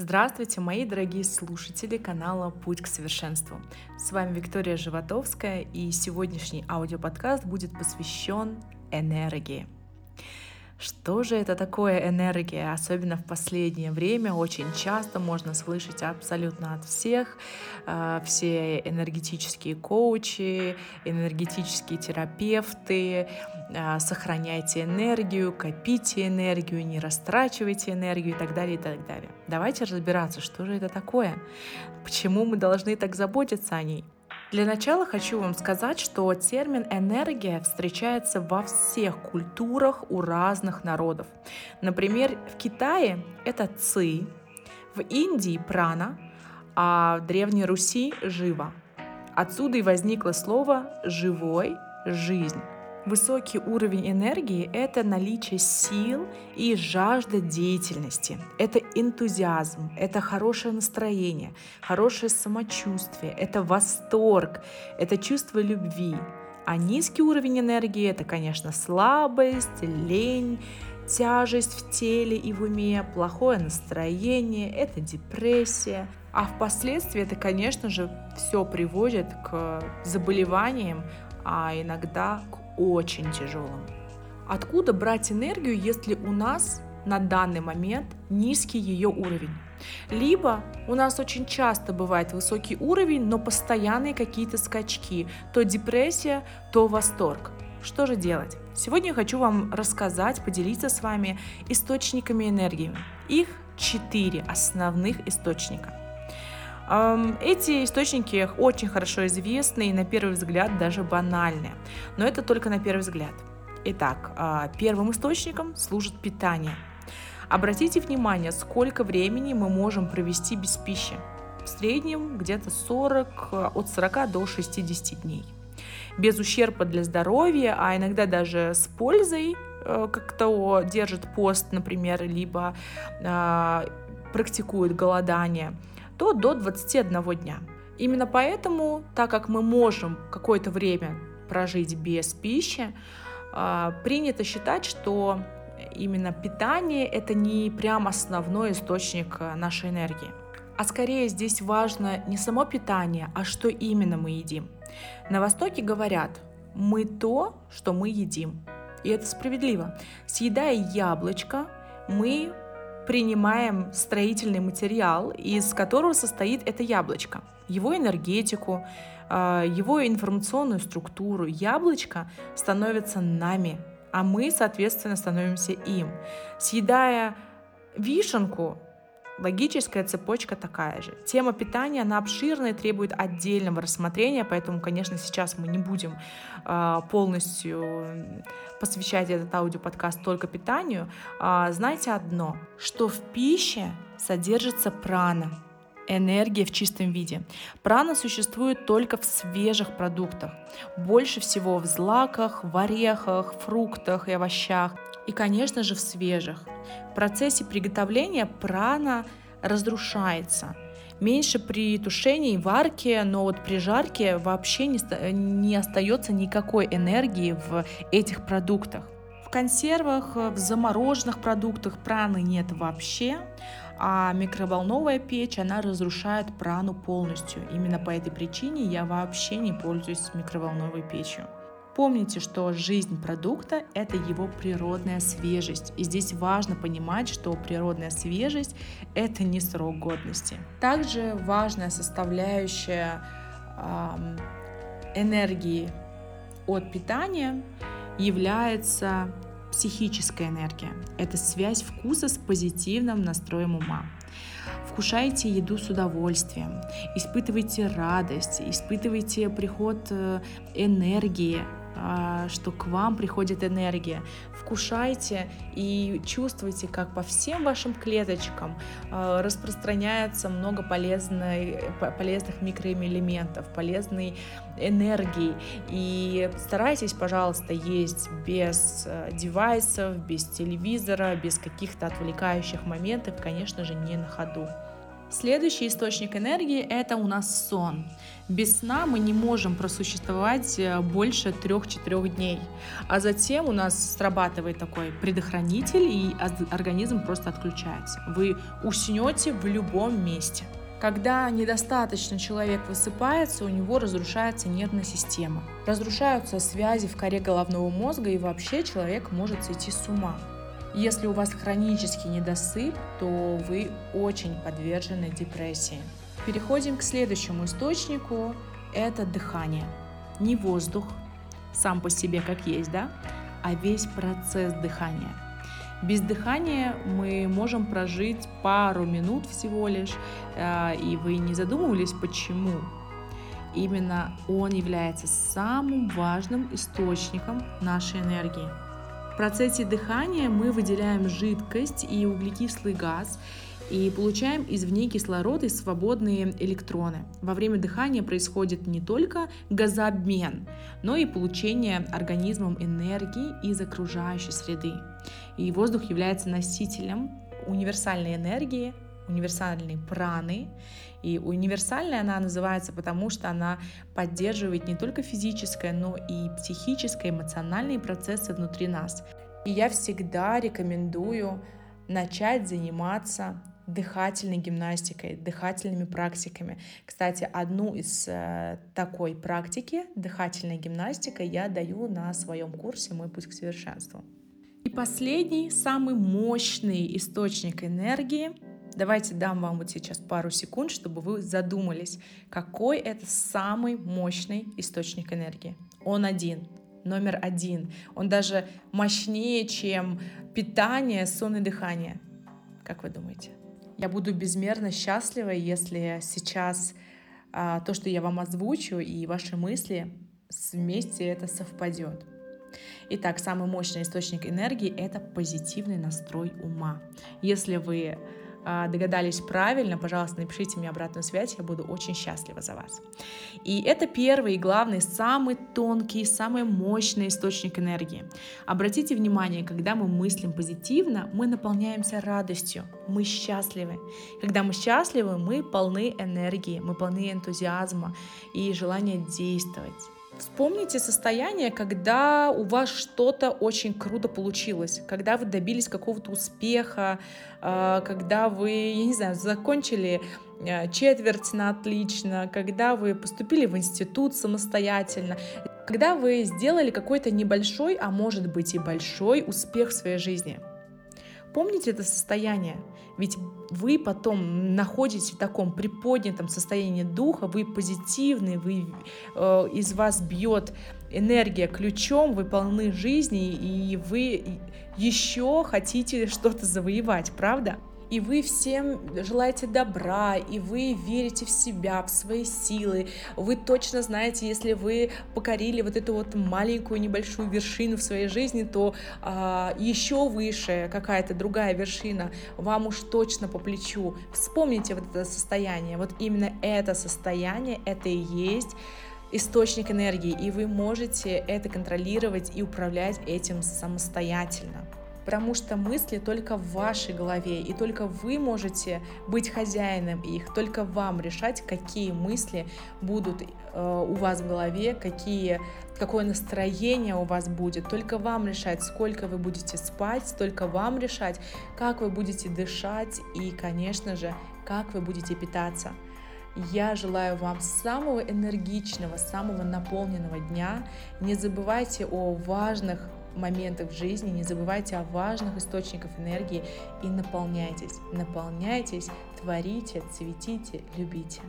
Здравствуйте, мои дорогие слушатели канала «Путь к совершенству». С вами Виктория Животовская, и сегодняшний аудиоподкаст будет посвящен энергии. Что же это такое энергия? Особенно в последнее время очень часто можно слышать абсолютно от всех. А, все энергетические коучи, энергетические терапевты. А, сохраняйте энергию, копите энергию, не растрачивайте энергию и так далее, и так далее. Давайте разбираться, что же это такое, почему мы должны так заботиться о ней. Для начала хочу вам сказать, что термин «энергия» встречается во всех культурах у разных народов. Например, в Китае это «ци», в Индии – «прана», а в Древней Руси – «жива». Отсюда и возникло слово «живой», «жизнь». Высокий уровень энергии — это наличие сил и жажда деятельности. Это энтузиазм, это хорошее настроение, хорошее самочувствие, это восторг, это чувство любви. А низкий уровень энергии — это, конечно, слабость, лень, тяжесть в теле и в уме, плохое настроение, это депрессия. А впоследствии это, конечно же, все приводит к заболеваниям, а иногда к очень тяжелым. Откуда брать энергию, если у нас на данный момент низкий ее уровень? Либо у нас очень часто бывает высокий уровень, но постоянные какие-то скачки, то депрессия, то восторг. Что же делать? Сегодня я хочу вам рассказать, поделиться с вами источниками энергии. Их четыре основных источника. Эти источники очень хорошо известны и на первый взгляд даже банальны, но это только на первый взгляд. Итак, а, первым источником служит питание. Обратите внимание, сколько времени мы можем провести без пищи. В среднем где-то 40, от 40 до 60 дней. Без ущерба для здоровья, а иногда даже с пользой, э, как кто держит пост, например, либо э, практикует голодание – то до 21 дня. Именно поэтому, так как мы можем какое-то время прожить без пищи, а, принято считать, что именно питание это не прям основной источник а, нашей энергии. А скорее здесь важно не само питание, а что именно мы едим. На Востоке говорят, мы то, что мы едим. И это справедливо. Съедая яблочко, мы принимаем строительный материал, из которого состоит это яблочко, его энергетику, а, его информационную структуру. Яблочко становится нами, а мы, соответственно, становимся им. Съедая вишенку, Логическая цепочка такая же. Тема питания, она обширная, требует отдельного рассмотрения, поэтому, конечно, сейчас мы не будем э, полностью посвящать этот аудиоподкаст только питанию. Э, знайте одно, что в пище содержится прана, энергия в чистом виде. Прана существует только в свежих продуктах. Больше всего в злаках, в орехах, фруктах и овощах. И, конечно же, в свежих. В процессе приготовления прана разрушается. Меньше при тушении и варке, но вот при жарке вообще не, не остается никакой энергии в этих продуктах. В консервах, в замороженных продуктах праны нет вообще, а микроволновая печь, она разрушает прану полностью. Именно по этой причине я вообще не пользуюсь микроволновой печью. Помните, что жизнь продукта – это его природная свежесть. И здесь важно понимать, что природная свежесть – это не срок годности. Также важная составляющая энергии от питания является психическая энергия. Это связь вкуса с позитивным настроем ума. Вкушайте еду с удовольствием, испытывайте радость, испытывайте приход э, энергии, что к вам приходит энергия. Вкушайте и чувствуйте, как по всем вашим клеточкам а, распространяется много полезной, полезных микроэлементов, полезной энергии. И старайтесь, пожалуйста, есть без э, девайсов, без телевизора, без каких-то отвлекающих моментов, конечно же, не на ходу. Следующий источник энергии – это у нас сон. Без сна мы не можем просуществовать э, больше 3-4 дней. А затем у нас срабатывает такой предохранитель, и организм просто отключается. Вы уснете в любом месте. Когда недостаточно человек высыпается, у него разрушается нервная система. Разрушаются связи в коре головного мозга, и вообще человек может сойти с ума. Если у вас хронический недосып, то вы очень подвержены депрессии. Переходим к следующему источнику. Это дыхание. Не воздух сам по себе как есть, да, а весь процесс дыхания. Без дыхания мы можем прожить пару минут всего лишь, э, и вы не задумывались, почему. Именно он является самым важным источником нашей энергии процессе дыхания мы выделяем жидкость и углекислый газ, и получаем извне кислород и свободные электроны. Во время дыхания происходит не только газообмен, но и получение организмом энергии из окружающей среды. И воздух является носителем универсальной энергии, универсальной праны. И универсальная она называется, потому что она поддерживает не только физическое, но и психическое, эмоциональные процессы внутри нас. И я всегда рекомендую начать заниматься дыхательной гимнастикой, дыхательными практиками. Кстати, одну из э, такой практики, дыхательная гимнастика, я даю на своем курсе «Мой путь к совершенству». И последний, самый мощный источник энергии Давайте дам вам вот сейчас пару секунд, чтобы вы задумались, какой это самый мощный источник энергии. Он один, номер один. Он даже мощнее, чем питание, сон и дыхание. Как вы думаете? Я буду безмерно счастлива, если сейчас а, то, что я вам озвучу, и ваши мысли вместе это совпадет. Итак, самый мощный источник энергии — это позитивный настрой ума. Если вы догадались правильно, пожалуйста, напишите мне обратную связь, я буду очень счастлива за вас. И это первый и главный, самый тонкий, самый мощный источник энергии. Обратите внимание, когда мы мыслим позитивно, мы наполняемся радостью, мы счастливы. Когда мы счастливы, мы полны энергии, мы полны энтузиазма и желания действовать. Вспомните состояние, когда у вас что-то очень круто получилось, когда вы добились какого-то успеха, а, когда вы, я не знаю, закончили а, четверть на отлично, когда вы поступили в институт самостоятельно, когда вы сделали какой-то небольшой, а может быть и большой успех в своей жизни. Помните это состояние? Ведь вы потом находитесь в таком приподнятом состоянии духа, вы позитивный, вы, э, из вас бьет энергия ключом, вы полны жизни, и вы еще хотите что-то завоевать, правда? И вы всем желаете добра, и вы верите в себя, в свои силы, вы точно знаете, если вы покорили вот эту вот маленькую небольшую вершину в своей жизни, то а, еще выше какая-то другая вершина вам уж точно по плечу. Вспомните вот это состояние, вот именно это состояние, это и есть источник энергии, и вы можете это контролировать и управлять этим самостоятельно потому что мысли только в вашей голове, и только вы можете быть хозяином их, только вам решать, какие мысли будут э, у вас в голове, какие, какое настроение у вас будет, только вам решать, сколько вы будете спать, только вам решать, как вы будете дышать и, конечно же, как вы будете питаться. Я желаю вам самого энергичного, самого наполненного дня. Не забывайте о важных моментах в жизни, не забывайте о важных источниках энергии и наполняйтесь, наполняйтесь, творите, цветите, любите.